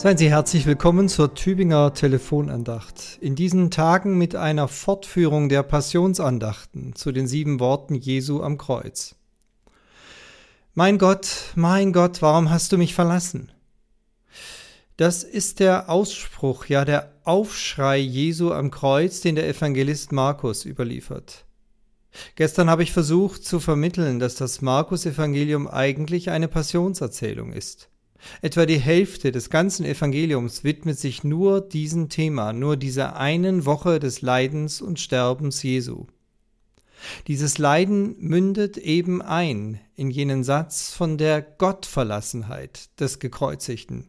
Seien Sie herzlich willkommen zur Tübinger Telefonandacht. In diesen Tagen mit einer Fortführung der Passionsandachten zu den sieben Worten Jesu am Kreuz. Mein Gott, mein Gott, warum hast du mich verlassen? Das ist der Ausspruch, ja der Aufschrei Jesu am Kreuz, den der Evangelist Markus überliefert. Gestern habe ich versucht zu vermitteln, dass das Markus-Evangelium eigentlich eine Passionserzählung ist. Etwa die Hälfte des ganzen Evangeliums widmet sich nur diesem Thema, nur dieser einen Woche des Leidens und Sterbens Jesu. Dieses Leiden mündet eben ein in jenen Satz von der Gottverlassenheit des Gekreuzigten.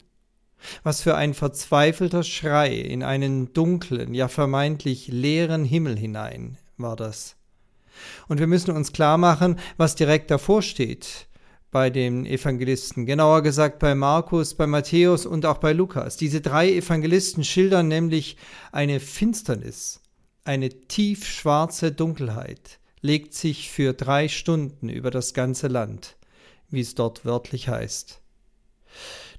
Was für ein verzweifelter Schrei in einen dunklen, ja vermeintlich leeren Himmel hinein war das. Und wir müssen uns klar machen, was direkt davor steht bei den Evangelisten, genauer gesagt bei Markus, bei Matthäus und auch bei Lukas. Diese drei Evangelisten schildern nämlich eine Finsternis, eine tiefschwarze Dunkelheit, legt sich für drei Stunden über das ganze Land, wie es dort wörtlich heißt.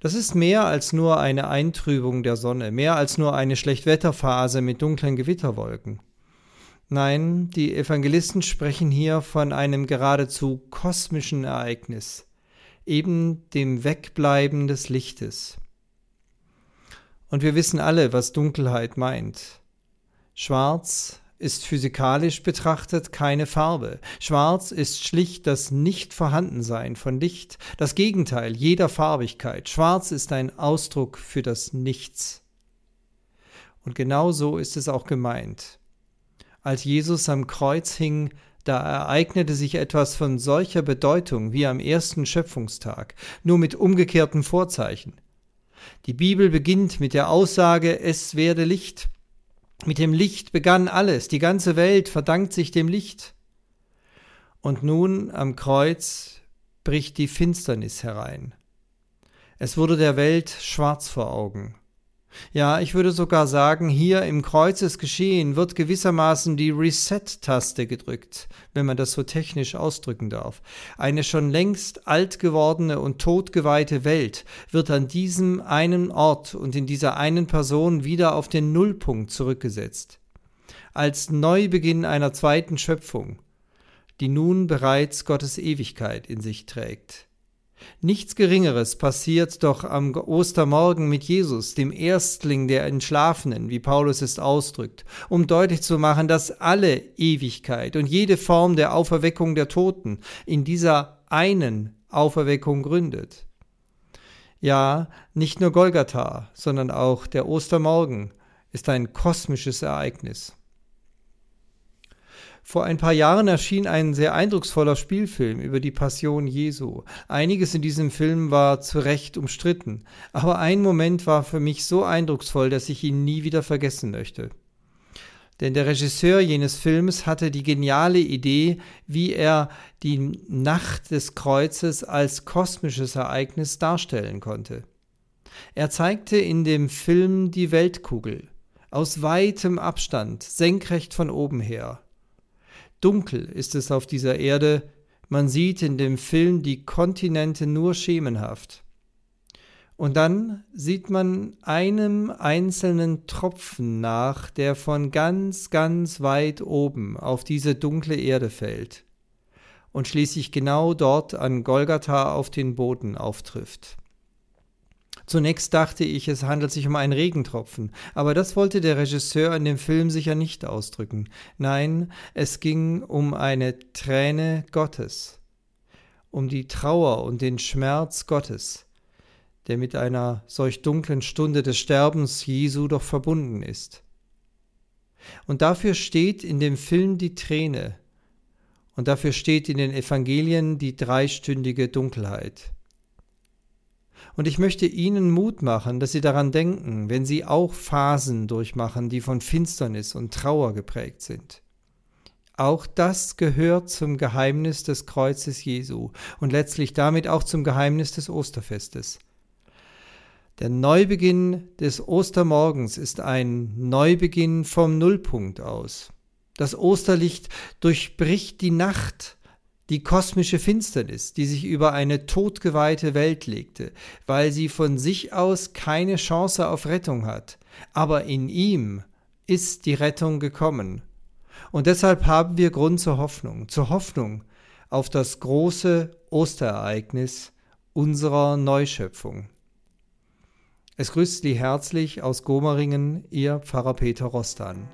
Das ist mehr als nur eine Eintrübung der Sonne, mehr als nur eine Schlechtwetterphase mit dunklen Gewitterwolken. Nein, die Evangelisten sprechen hier von einem geradezu kosmischen Ereignis, eben dem Wegbleiben des Lichtes. Und wir wissen alle, was Dunkelheit meint. Schwarz ist physikalisch betrachtet keine Farbe. Schwarz ist schlicht das Nicht-Vorhandensein von Licht, das Gegenteil jeder Farbigkeit. Schwarz ist ein Ausdruck für das Nichts. Und genau so ist es auch gemeint. Als Jesus am Kreuz hing, da ereignete sich etwas von solcher Bedeutung wie am ersten Schöpfungstag, nur mit umgekehrten Vorzeichen. Die Bibel beginnt mit der Aussage, es werde Licht. Mit dem Licht begann alles, die ganze Welt verdankt sich dem Licht. Und nun am Kreuz bricht die Finsternis herein. Es wurde der Welt schwarz vor Augen. Ja, ich würde sogar sagen, hier im Kreuzesgeschehen wird gewissermaßen die Reset-Taste gedrückt, wenn man das so technisch ausdrücken darf. Eine schon längst alt gewordene und totgeweihte Welt wird an diesem einen Ort und in dieser einen Person wieder auf den Nullpunkt zurückgesetzt. Als Neubeginn einer zweiten Schöpfung, die nun bereits Gottes Ewigkeit in sich trägt. Nichts Geringeres passiert doch am Ostermorgen mit Jesus, dem Erstling der Entschlafenen, wie Paulus es ausdrückt, um deutlich zu machen, dass alle Ewigkeit und jede Form der Auferweckung der Toten in dieser einen Auferweckung gründet. Ja, nicht nur Golgatha, sondern auch der Ostermorgen ist ein kosmisches Ereignis. Vor ein paar Jahren erschien ein sehr eindrucksvoller Spielfilm über die Passion Jesu. Einiges in diesem Film war zu Recht umstritten, aber ein Moment war für mich so eindrucksvoll, dass ich ihn nie wieder vergessen möchte. Denn der Regisseur jenes Films hatte die geniale Idee, wie er die Nacht des Kreuzes als kosmisches Ereignis darstellen konnte. Er zeigte in dem Film die Weltkugel aus weitem Abstand, senkrecht von oben her. Dunkel ist es auf dieser Erde, man sieht in dem Film die Kontinente nur schemenhaft. Und dann sieht man einem einzelnen Tropfen nach, der von ganz, ganz weit oben auf diese dunkle Erde fällt und schließlich genau dort an Golgatha auf den Boden auftrifft. Zunächst dachte ich, es handelt sich um einen Regentropfen, aber das wollte der Regisseur in dem Film sicher nicht ausdrücken. Nein, es ging um eine Träne Gottes, um die Trauer und den Schmerz Gottes, der mit einer solch dunklen Stunde des Sterbens Jesu doch verbunden ist. Und dafür steht in dem Film die Träne, und dafür steht in den Evangelien die dreistündige Dunkelheit. Und ich möchte Ihnen Mut machen, dass Sie daran denken, wenn Sie auch Phasen durchmachen, die von Finsternis und Trauer geprägt sind. Auch das gehört zum Geheimnis des Kreuzes Jesu und letztlich damit auch zum Geheimnis des Osterfestes. Der Neubeginn des Ostermorgens ist ein Neubeginn vom Nullpunkt aus. Das Osterlicht durchbricht die Nacht die kosmische Finsternis, die sich über eine todgeweihte Welt legte, weil sie von sich aus keine Chance auf Rettung hat. Aber in ihm ist die Rettung gekommen. Und deshalb haben wir Grund zur Hoffnung, zur Hoffnung auf das große Osterereignis unserer Neuschöpfung. Es grüßt Sie herzlich aus Gomeringen, Ihr Pfarrer Peter Rostan.